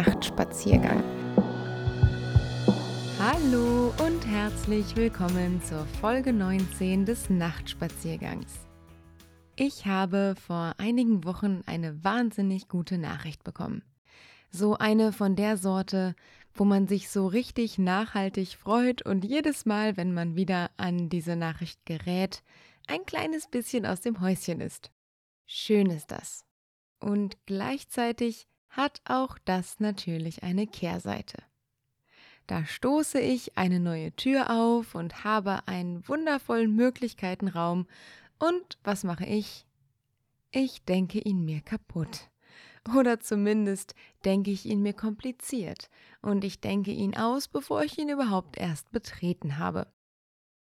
Nachtspaziergang. Hallo und herzlich willkommen zur Folge 19 des Nachtspaziergangs. Ich habe vor einigen Wochen eine wahnsinnig gute Nachricht bekommen. So eine von der Sorte, wo man sich so richtig nachhaltig freut und jedes Mal, wenn man wieder an diese Nachricht gerät, ein kleines bisschen aus dem Häuschen ist. Schön ist das. Und gleichzeitig hat auch das natürlich eine Kehrseite. Da stoße ich eine neue Tür auf und habe einen wundervollen Möglichkeitenraum. Und was mache ich? Ich denke ihn mir kaputt. Oder zumindest denke ich ihn mir kompliziert und ich denke ihn aus, bevor ich ihn überhaupt erst betreten habe.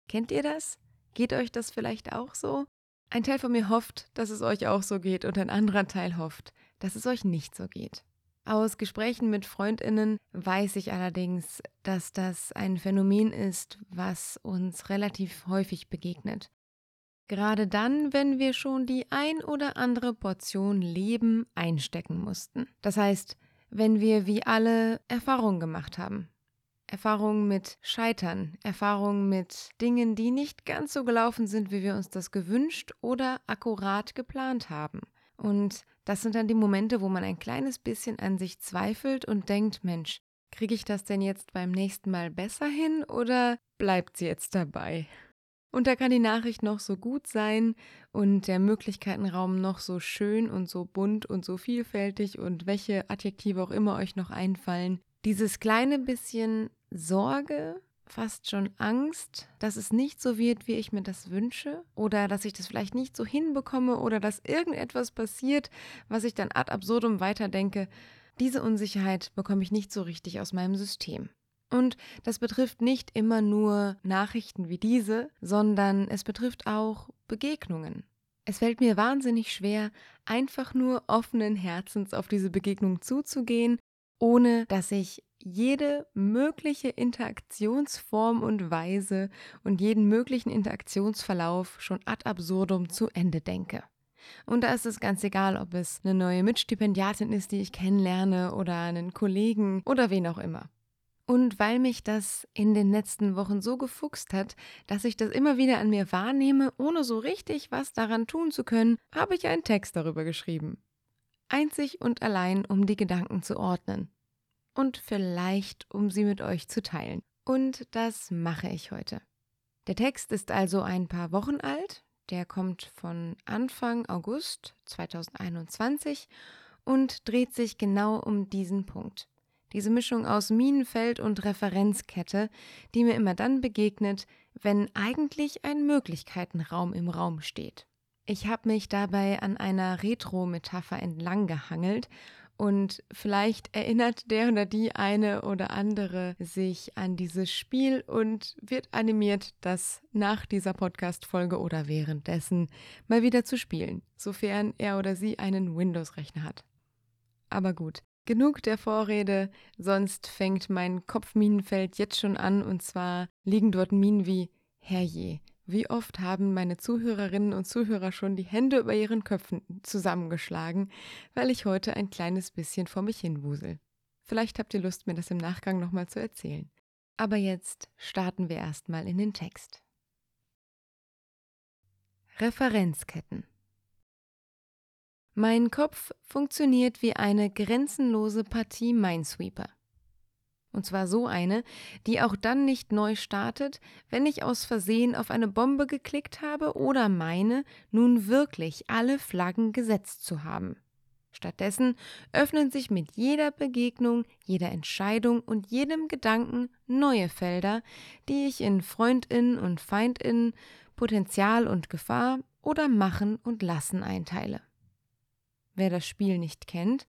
Kennt ihr das? Geht euch das vielleicht auch so? Ein Teil von mir hofft, dass es euch auch so geht und ein anderer Teil hofft, dass es euch nicht so geht. Aus Gesprächen mit Freundinnen weiß ich allerdings, dass das ein Phänomen ist, was uns relativ häufig begegnet. Gerade dann, wenn wir schon die ein oder andere Portion Leben einstecken mussten. Das heißt, wenn wir wie alle Erfahrungen gemacht haben. Erfahrungen mit Scheitern, Erfahrungen mit Dingen, die nicht ganz so gelaufen sind, wie wir uns das gewünscht oder akkurat geplant haben. Und das sind dann die Momente, wo man ein kleines bisschen an sich zweifelt und denkt, Mensch, kriege ich das denn jetzt beim nächsten Mal besser hin oder bleibt sie jetzt dabei? Und da kann die Nachricht noch so gut sein und der Möglichkeitenraum noch so schön und so bunt und so vielfältig und welche Adjektive auch immer euch noch einfallen. Dieses kleine bisschen Sorge, fast schon Angst, dass es nicht so wird, wie ich mir das wünsche oder dass ich das vielleicht nicht so hinbekomme oder dass irgendetwas passiert, was ich dann ad absurdum weiterdenke. Diese Unsicherheit bekomme ich nicht so richtig aus meinem System. Und das betrifft nicht immer nur Nachrichten wie diese, sondern es betrifft auch Begegnungen. Es fällt mir wahnsinnig schwer, einfach nur offenen Herzens auf diese Begegnung zuzugehen, ohne dass ich jede mögliche Interaktionsform und Weise und jeden möglichen Interaktionsverlauf schon ad absurdum zu Ende denke. Und da ist es ganz egal, ob es eine neue Mitstipendiatin ist, die ich kennenlerne, oder einen Kollegen oder wen auch immer. Und weil mich das in den letzten Wochen so gefuchst hat, dass ich das immer wieder an mir wahrnehme, ohne so richtig was daran tun zu können, habe ich einen Text darüber geschrieben. Einzig und allein, um die Gedanken zu ordnen. Und vielleicht, um sie mit euch zu teilen. Und das mache ich heute. Der Text ist also ein paar Wochen alt, der kommt von Anfang August 2021 und dreht sich genau um diesen Punkt. Diese Mischung aus Minenfeld und Referenzkette, die mir immer dann begegnet, wenn eigentlich ein Möglichkeitenraum im Raum steht. Ich habe mich dabei an einer Retro-Metapher entlang gehangelt und vielleicht erinnert der oder die eine oder andere sich an dieses Spiel und wird animiert, das nach dieser Podcast-Folge oder währenddessen mal wieder zu spielen, sofern er oder sie einen Windows-Rechner hat. Aber gut, Genug der Vorrede, sonst fängt mein Kopfminenfeld jetzt schon an und zwar liegen dort Minen wie Herrje. Wie oft haben meine Zuhörerinnen und Zuhörer schon die Hände über ihren Köpfen zusammengeschlagen, weil ich heute ein kleines bisschen vor mich hinwusel. Vielleicht habt ihr Lust, mir das im Nachgang nochmal zu erzählen. Aber jetzt starten wir erstmal in den Text. Referenzketten mein Kopf funktioniert wie eine grenzenlose Partie Minesweeper. Und zwar so eine, die auch dann nicht neu startet, wenn ich aus Versehen auf eine Bombe geklickt habe oder meine, nun wirklich alle Flaggen gesetzt zu haben. Stattdessen öffnen sich mit jeder Begegnung, jeder Entscheidung und jedem Gedanken neue Felder, die ich in Freundinnen und Feindinnen, Potenzial und Gefahr oder Machen und Lassen einteile wer das Spiel nicht kennt.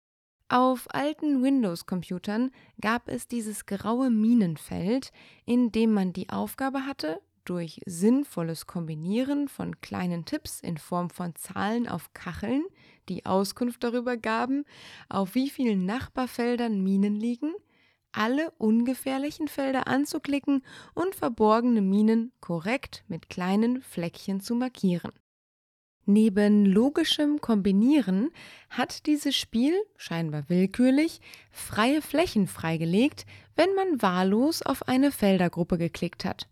Auf alten Windows-Computern gab es dieses graue Minenfeld, in dem man die Aufgabe hatte, durch sinnvolles Kombinieren von kleinen Tipps in Form von Zahlen auf Kacheln, die Auskunft darüber gaben, auf wie vielen Nachbarfeldern Minen liegen, alle ungefährlichen Felder anzuklicken und verborgene Minen korrekt mit kleinen Fleckchen zu markieren. Neben logischem Kombinieren hat dieses Spiel, scheinbar willkürlich, freie Flächen freigelegt, wenn man wahllos auf eine Feldergruppe geklickt hat.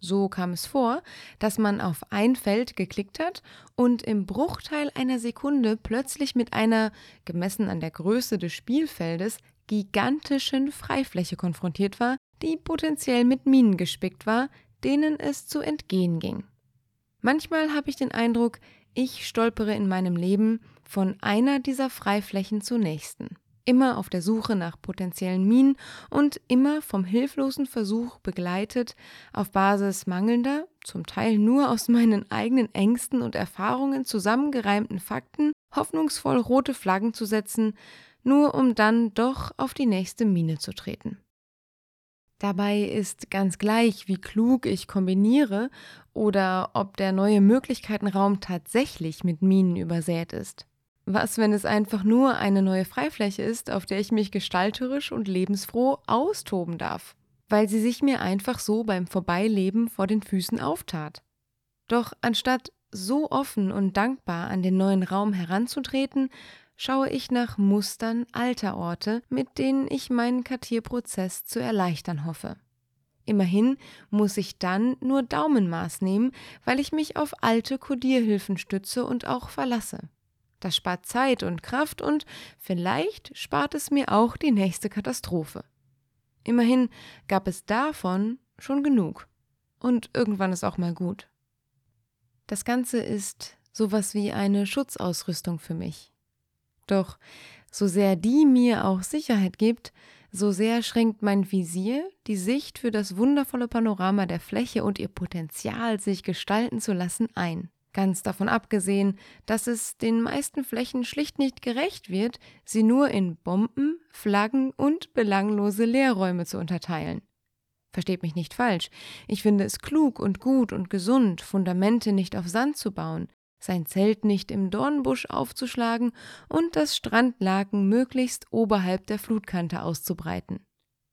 So kam es vor, dass man auf ein Feld geklickt hat und im Bruchteil einer Sekunde plötzlich mit einer, gemessen an der Größe des Spielfeldes, gigantischen Freifläche konfrontiert war, die potenziell mit Minen gespickt war, denen es zu entgehen ging. Manchmal habe ich den Eindruck, ich stolpere in meinem Leben von einer dieser Freiflächen zur nächsten, immer auf der Suche nach potenziellen Minen und immer vom hilflosen Versuch begleitet, auf Basis mangelnder, zum Teil nur aus meinen eigenen Ängsten und Erfahrungen zusammengereimten Fakten, hoffnungsvoll rote Flaggen zu setzen, nur um dann doch auf die nächste Mine zu treten. Dabei ist ganz gleich, wie klug ich kombiniere oder ob der neue Möglichkeitenraum tatsächlich mit Minen übersät ist. Was, wenn es einfach nur eine neue Freifläche ist, auf der ich mich gestalterisch und lebensfroh austoben darf, weil sie sich mir einfach so beim Vorbeileben vor den Füßen auftat. Doch anstatt so offen und dankbar an den neuen Raum heranzutreten, schaue ich nach Mustern alter Orte, mit denen ich meinen Kartierprozess zu erleichtern hoffe. Immerhin muss ich dann nur Daumenmaß nehmen, weil ich mich auf alte Kodierhilfen stütze und auch verlasse. Das spart Zeit und Kraft und vielleicht spart es mir auch die nächste Katastrophe. Immerhin gab es davon schon genug. Und irgendwann ist auch mal gut. Das Ganze ist sowas wie eine Schutzausrüstung für mich. Doch so sehr die mir auch Sicherheit gibt, so sehr schränkt mein Visier die Sicht für das wundervolle Panorama der Fläche und ihr Potenzial, sich gestalten zu lassen, ein. Ganz davon abgesehen, dass es den meisten Flächen schlicht nicht gerecht wird, sie nur in Bomben, Flaggen und belanglose Leerräume zu unterteilen. Versteht mich nicht falsch, ich finde es klug und gut und gesund, Fundamente nicht auf Sand zu bauen, sein Zelt nicht im Dornbusch aufzuschlagen und das Strandlaken möglichst oberhalb der Flutkante auszubreiten.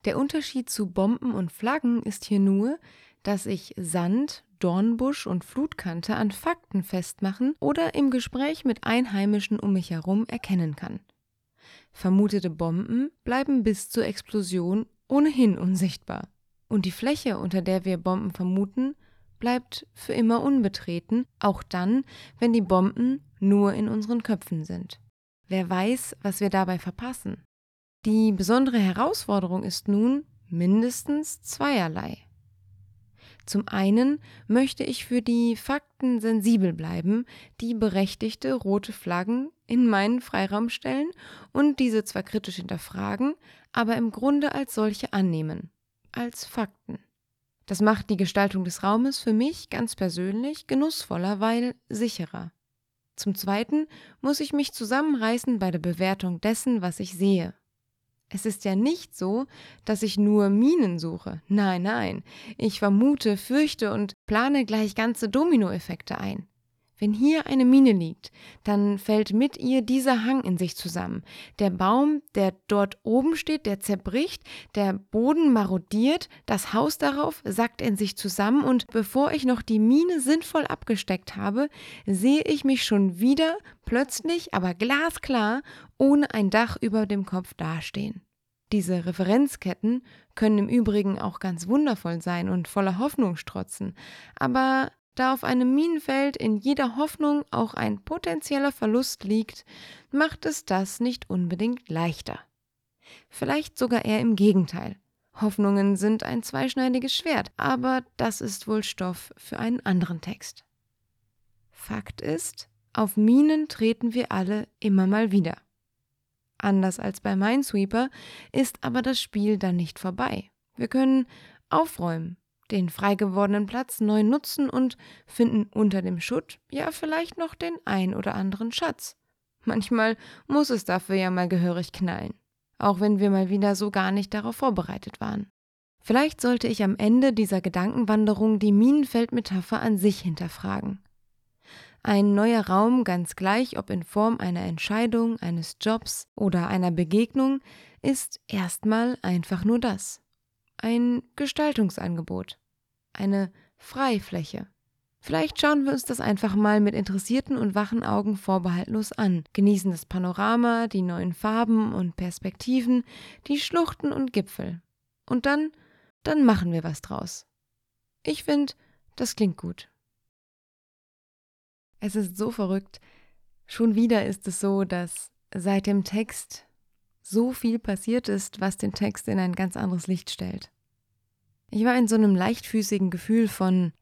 Der Unterschied zu Bomben und Flaggen ist hier nur, dass ich Sand, Dornbusch und Flutkante an Fakten festmachen oder im Gespräch mit Einheimischen um mich herum erkennen kann. Vermutete Bomben bleiben bis zur Explosion ohnehin unsichtbar. Und die Fläche, unter der wir Bomben vermuten, bleibt für immer unbetreten, auch dann, wenn die Bomben nur in unseren Köpfen sind. Wer weiß, was wir dabei verpassen. Die besondere Herausforderung ist nun mindestens zweierlei. Zum einen möchte ich für die Fakten sensibel bleiben, die berechtigte rote Flaggen in meinen Freiraum stellen und diese zwar kritisch hinterfragen, aber im Grunde als solche annehmen, als Fakten. Das macht die Gestaltung des Raumes für mich ganz persönlich genussvoller, weil sicherer. Zum Zweiten muss ich mich zusammenreißen bei der Bewertung dessen, was ich sehe. Es ist ja nicht so, dass ich nur Minen suche. Nein, nein. Ich vermute, fürchte und plane gleich ganze Dominoeffekte ein. Wenn hier eine Mine liegt, dann fällt mit ihr dieser Hang in sich zusammen. Der Baum, der dort oben steht, der zerbricht, der Boden marodiert, das Haus darauf sackt in sich zusammen und bevor ich noch die Mine sinnvoll abgesteckt habe, sehe ich mich schon wieder plötzlich, aber glasklar, ohne ein Dach über dem Kopf dastehen. Diese Referenzketten können im Übrigen auch ganz wundervoll sein und voller Hoffnung strotzen, aber da auf einem Minenfeld in jeder Hoffnung auch ein potenzieller Verlust liegt, macht es das nicht unbedingt leichter. Vielleicht sogar eher im Gegenteil. Hoffnungen sind ein zweischneidiges Schwert, aber das ist wohl Stoff für einen anderen Text. Fakt ist, auf Minen treten wir alle immer mal wieder. Anders als bei Minesweeper ist aber das Spiel dann nicht vorbei. Wir können aufräumen, den frei gewordenen Platz neu nutzen und finden unter dem Schutt ja vielleicht noch den ein oder anderen Schatz. Manchmal muss es dafür ja mal gehörig knallen, auch wenn wir mal wieder so gar nicht darauf vorbereitet waren. Vielleicht sollte ich am Ende dieser Gedankenwanderung die Minenfeldmetapher an sich hinterfragen. Ein neuer Raum, ganz gleich ob in Form einer Entscheidung, eines Jobs oder einer Begegnung, ist erstmal einfach nur das ein Gestaltungsangebot, eine Freifläche. Vielleicht schauen wir uns das einfach mal mit interessierten und wachen Augen vorbehaltlos an, genießen das Panorama, die neuen Farben und Perspektiven, die Schluchten und Gipfel. Und dann, dann machen wir was draus. Ich finde, das klingt gut. Es ist so verrückt. Schon wieder ist es so, dass seit dem Text so viel passiert ist, was den Text in ein ganz anderes Licht stellt. Ich war in so einem leichtfüßigen Gefühl von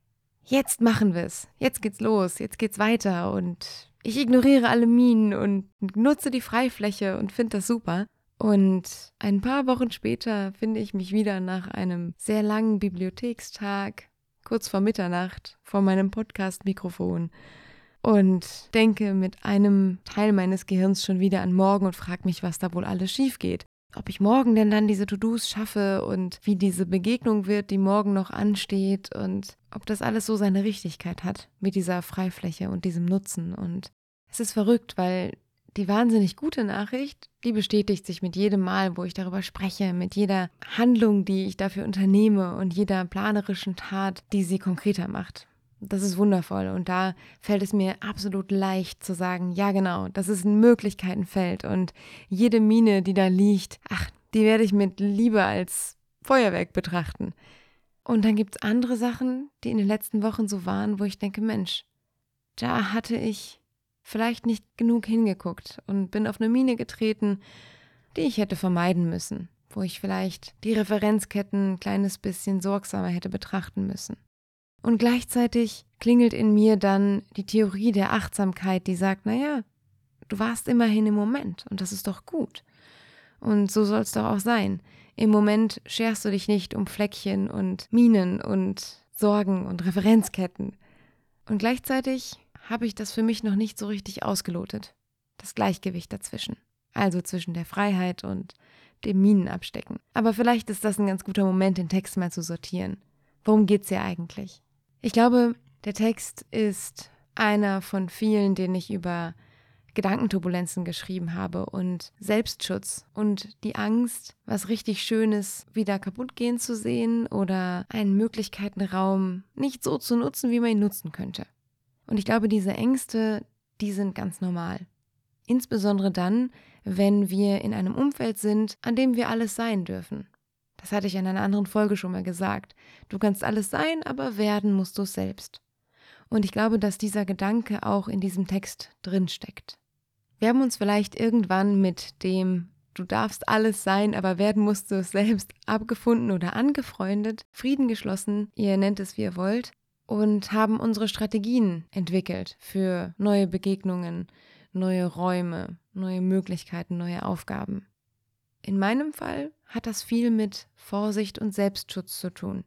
jetzt machen wir es, jetzt geht's los, jetzt geht's weiter und ich ignoriere alle Minen und nutze die Freifläche und finde das super. Und ein paar Wochen später finde ich mich wieder nach einem sehr langen Bibliothekstag, kurz vor Mitternacht, vor meinem Podcast-Mikrofon und denke mit einem Teil meines Gehirns schon wieder an morgen und frage mich, was da wohl alles schief geht ob ich morgen denn dann diese To-Dos schaffe und wie diese Begegnung wird, die morgen noch ansteht und ob das alles so seine Richtigkeit hat mit dieser Freifläche und diesem Nutzen. Und es ist verrückt, weil die wahnsinnig gute Nachricht, die bestätigt sich mit jedem Mal, wo ich darüber spreche, mit jeder Handlung, die ich dafür unternehme und jeder planerischen Tat, die sie konkreter macht. Das ist wundervoll und da fällt es mir absolut leicht zu sagen, ja genau, das ist ein Möglichkeitenfeld und jede Mine, die da liegt, ach, die werde ich mit Liebe als Feuerwerk betrachten. Und dann gibt es andere Sachen, die in den letzten Wochen so waren, wo ich denke, Mensch, da hatte ich vielleicht nicht genug hingeguckt und bin auf eine Mine getreten, die ich hätte vermeiden müssen, wo ich vielleicht die Referenzketten ein kleines bisschen sorgsamer hätte betrachten müssen. Und gleichzeitig klingelt in mir dann die Theorie der Achtsamkeit, die sagt, naja, du warst immerhin im Moment und das ist doch gut. Und so soll es doch auch sein. Im Moment scherst du dich nicht um Fleckchen und Minen und Sorgen und Referenzketten. Und gleichzeitig habe ich das für mich noch nicht so richtig ausgelotet. Das Gleichgewicht dazwischen. Also zwischen der Freiheit und dem Minenabstecken. Aber vielleicht ist das ein ganz guter Moment, den Text mal zu sortieren. Worum geht's hier eigentlich? Ich glaube, der Text ist einer von vielen, den ich über Gedankenturbulenzen geschrieben habe und Selbstschutz und die Angst, was richtig Schönes wieder kaputt gehen zu sehen oder einen Möglichkeitenraum nicht so zu nutzen, wie man ihn nutzen könnte. Und ich glaube, diese Ängste, die sind ganz normal. Insbesondere dann, wenn wir in einem Umfeld sind, an dem wir alles sein dürfen. Das hatte ich in einer anderen Folge schon mal gesagt. Du kannst alles sein, aber werden musst du es selbst. Und ich glaube, dass dieser Gedanke auch in diesem Text drinsteckt. Wir haben uns vielleicht irgendwann mit dem Du darfst alles sein, aber werden musst du es selbst abgefunden oder angefreundet, Frieden geschlossen, ihr nennt es wie ihr wollt, und haben unsere Strategien entwickelt für neue Begegnungen, neue Räume, neue Möglichkeiten, neue Aufgaben. In meinem Fall hat das viel mit Vorsicht und Selbstschutz zu tun.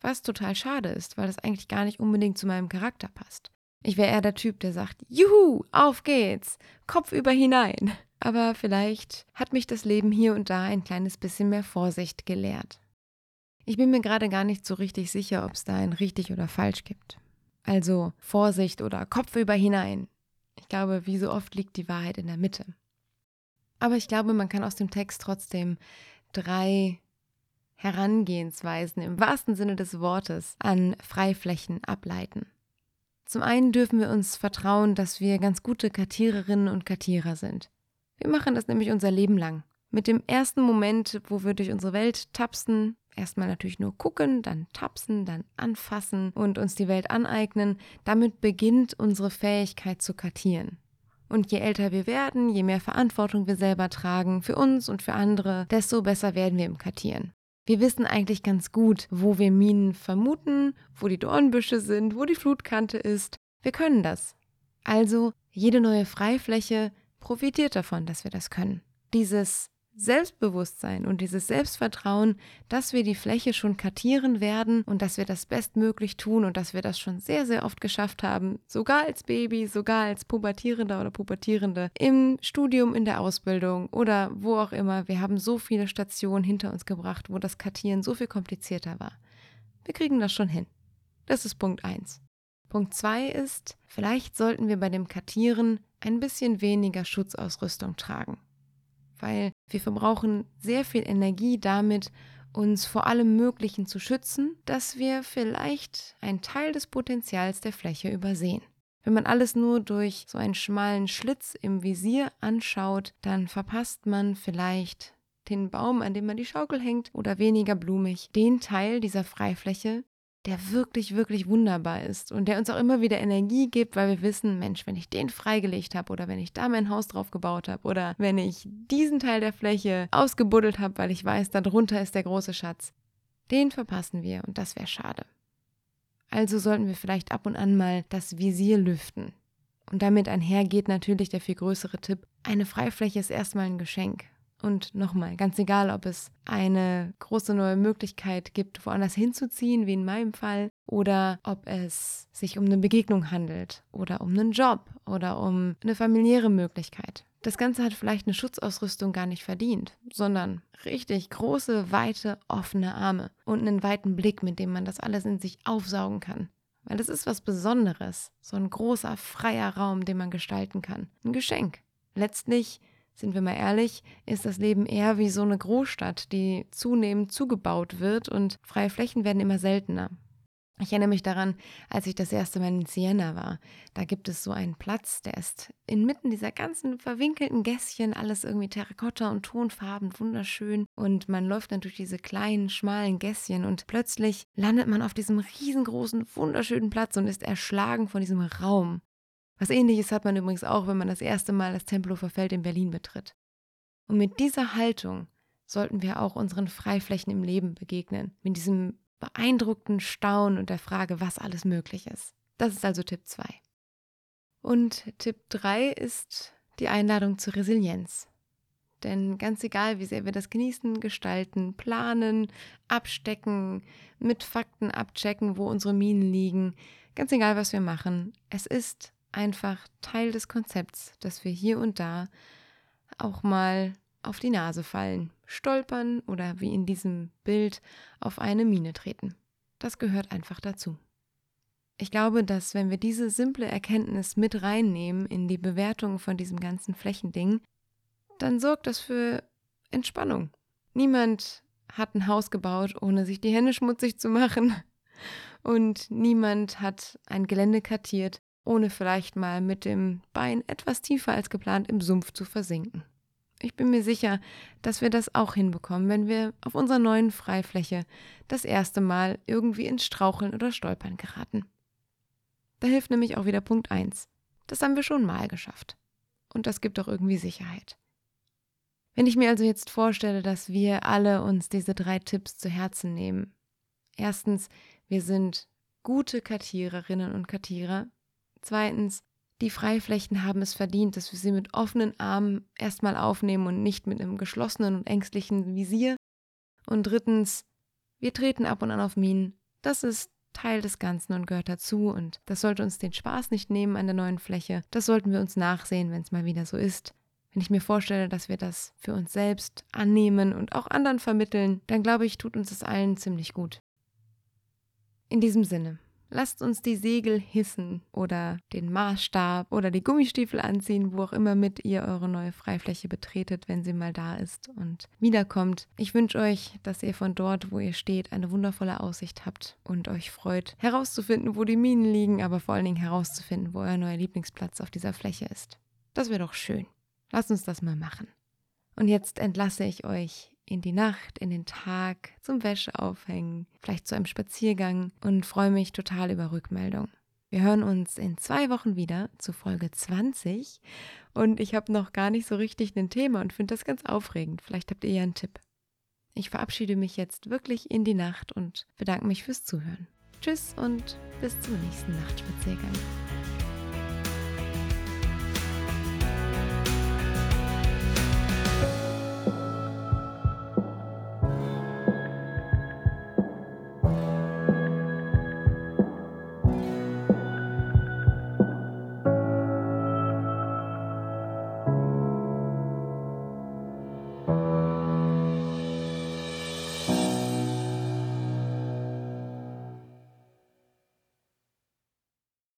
Was total schade ist, weil das eigentlich gar nicht unbedingt zu meinem Charakter passt. Ich wäre eher der Typ, der sagt, Juhu, auf geht's, Kopf über hinein. Aber vielleicht hat mich das Leben hier und da ein kleines bisschen mehr Vorsicht gelehrt. Ich bin mir gerade gar nicht so richtig sicher, ob es da ein richtig oder falsch gibt. Also Vorsicht oder Kopf über hinein. Ich glaube, wie so oft liegt die Wahrheit in der Mitte. Aber ich glaube, man kann aus dem Text trotzdem drei Herangehensweisen im wahrsten Sinne des Wortes an Freiflächen ableiten. Zum einen dürfen wir uns vertrauen, dass wir ganz gute Kartiererinnen und Kartierer sind. Wir machen das nämlich unser Leben lang. Mit dem ersten Moment, wo wir durch unsere Welt tapsen, erstmal natürlich nur gucken, dann tapsen, dann anfassen und uns die Welt aneignen, damit beginnt unsere Fähigkeit zu kartieren. Und je älter wir werden, je mehr Verantwortung wir selber tragen, für uns und für andere, desto besser werden wir im Kartieren. Wir wissen eigentlich ganz gut, wo wir Minen vermuten, wo die Dornbüsche sind, wo die Flutkante ist. Wir können das. Also jede neue Freifläche profitiert davon, dass wir das können. Dieses Selbstbewusstsein und dieses Selbstvertrauen, dass wir die Fläche schon kartieren werden und dass wir das bestmöglich tun und dass wir das schon sehr, sehr oft geschafft haben, sogar als Baby, sogar als Pubertierender oder Pubertierende, im Studium, in der Ausbildung oder wo auch immer. Wir haben so viele Stationen hinter uns gebracht, wo das Kartieren so viel komplizierter war. Wir kriegen das schon hin. Das ist Punkt 1. Punkt 2 ist, vielleicht sollten wir bei dem Kartieren ein bisschen weniger Schutzausrüstung tragen weil wir verbrauchen sehr viel Energie damit, uns vor allem Möglichen zu schützen, dass wir vielleicht einen Teil des Potenzials der Fläche übersehen. Wenn man alles nur durch so einen schmalen Schlitz im Visier anschaut, dann verpasst man vielleicht den Baum, an dem man die Schaukel hängt, oder weniger blumig, den Teil dieser Freifläche, der wirklich, wirklich wunderbar ist und der uns auch immer wieder Energie gibt, weil wir wissen, Mensch, wenn ich den freigelegt habe oder wenn ich da mein Haus drauf gebaut habe oder wenn ich diesen Teil der Fläche ausgebuddelt habe, weil ich weiß, darunter ist der große Schatz, den verpassen wir und das wäre schade. Also sollten wir vielleicht ab und an mal das Visier lüften. Und damit einhergeht natürlich der viel größere Tipp, eine Freifläche ist erstmal ein Geschenk. Und nochmal, ganz egal, ob es eine große neue Möglichkeit gibt, woanders hinzuziehen, wie in meinem Fall, oder ob es sich um eine Begegnung handelt oder um einen Job oder um eine familiäre Möglichkeit. Das Ganze hat vielleicht eine Schutzausrüstung gar nicht verdient, sondern richtig große, weite, offene Arme und einen weiten Blick, mit dem man das alles in sich aufsaugen kann. Weil das ist was Besonderes, so ein großer, freier Raum, den man gestalten kann. Ein Geschenk. Letztlich sind wir mal ehrlich, ist das Leben eher wie so eine Großstadt, die zunehmend zugebaut wird und freie Flächen werden immer seltener. Ich erinnere mich daran, als ich das erste Mal in Siena war. Da gibt es so einen Platz, der ist inmitten dieser ganzen verwinkelten Gässchen, alles irgendwie Terrakotta und Tonfarben, wunderschön. Und man läuft dann durch diese kleinen, schmalen Gässchen und plötzlich landet man auf diesem riesengroßen, wunderschönen Platz und ist erschlagen von diesem Raum. Was ähnliches hat man übrigens auch, wenn man das erste Mal das Tempelhofer Feld in Berlin betritt. Und mit dieser Haltung sollten wir auch unseren Freiflächen im Leben begegnen, mit diesem beeindruckten Staunen und der Frage, was alles möglich ist. Das ist also Tipp 2. Und Tipp 3 ist die Einladung zur Resilienz. Denn ganz egal, wie sehr wir das genießen, gestalten, planen, abstecken, mit Fakten abchecken, wo unsere Minen liegen, ganz egal, was wir machen, es ist einfach Teil des Konzepts, dass wir hier und da auch mal auf die Nase fallen, stolpern oder wie in diesem Bild auf eine Mine treten. Das gehört einfach dazu. Ich glaube, dass wenn wir diese simple Erkenntnis mit reinnehmen in die Bewertung von diesem ganzen Flächending, dann sorgt das für Entspannung. Niemand hat ein Haus gebaut, ohne sich die Hände schmutzig zu machen. Und niemand hat ein Gelände kartiert, ohne vielleicht mal mit dem Bein etwas tiefer als geplant im Sumpf zu versinken. Ich bin mir sicher, dass wir das auch hinbekommen, wenn wir auf unserer neuen Freifläche das erste Mal irgendwie ins Straucheln oder Stolpern geraten. Da hilft nämlich auch wieder Punkt 1. Das haben wir schon mal geschafft. Und das gibt auch irgendwie Sicherheit. Wenn ich mir also jetzt vorstelle, dass wir alle uns diese drei Tipps zu Herzen nehmen. Erstens, wir sind gute Kartiererinnen und Kartierer, Zweitens, die Freiflächen haben es verdient, dass wir sie mit offenen Armen erstmal aufnehmen und nicht mit einem geschlossenen und ängstlichen Visier. Und drittens, wir treten ab und an auf Minen. Das ist Teil des Ganzen und gehört dazu und das sollte uns den Spaß nicht nehmen an der neuen Fläche. Das sollten wir uns nachsehen, wenn es mal wieder so ist. Wenn ich mir vorstelle, dass wir das für uns selbst annehmen und auch anderen vermitteln, dann glaube ich, tut uns das allen ziemlich gut. In diesem Sinne, Lasst uns die Segel hissen oder den Maßstab oder die Gummistiefel anziehen, wo auch immer mit ihr eure neue Freifläche betretet, wenn sie mal da ist und wiederkommt. Ich wünsche euch, dass ihr von dort, wo ihr steht, eine wundervolle Aussicht habt und euch freut, herauszufinden, wo die Minen liegen, aber vor allen Dingen herauszufinden, wo euer neuer Lieblingsplatz auf dieser Fläche ist. Das wäre doch schön. Lasst uns das mal machen. Und jetzt entlasse ich euch in die Nacht, in den Tag, zum Wäscheaufhängen, vielleicht zu einem Spaziergang und freue mich total über Rückmeldung. Wir hören uns in zwei Wochen wieder zu Folge 20 und ich habe noch gar nicht so richtig ein Thema und finde das ganz aufregend. Vielleicht habt ihr ja einen Tipp. Ich verabschiede mich jetzt wirklich in die Nacht und bedanke mich fürs Zuhören. Tschüss und bis zum nächsten Nachtspaziergang.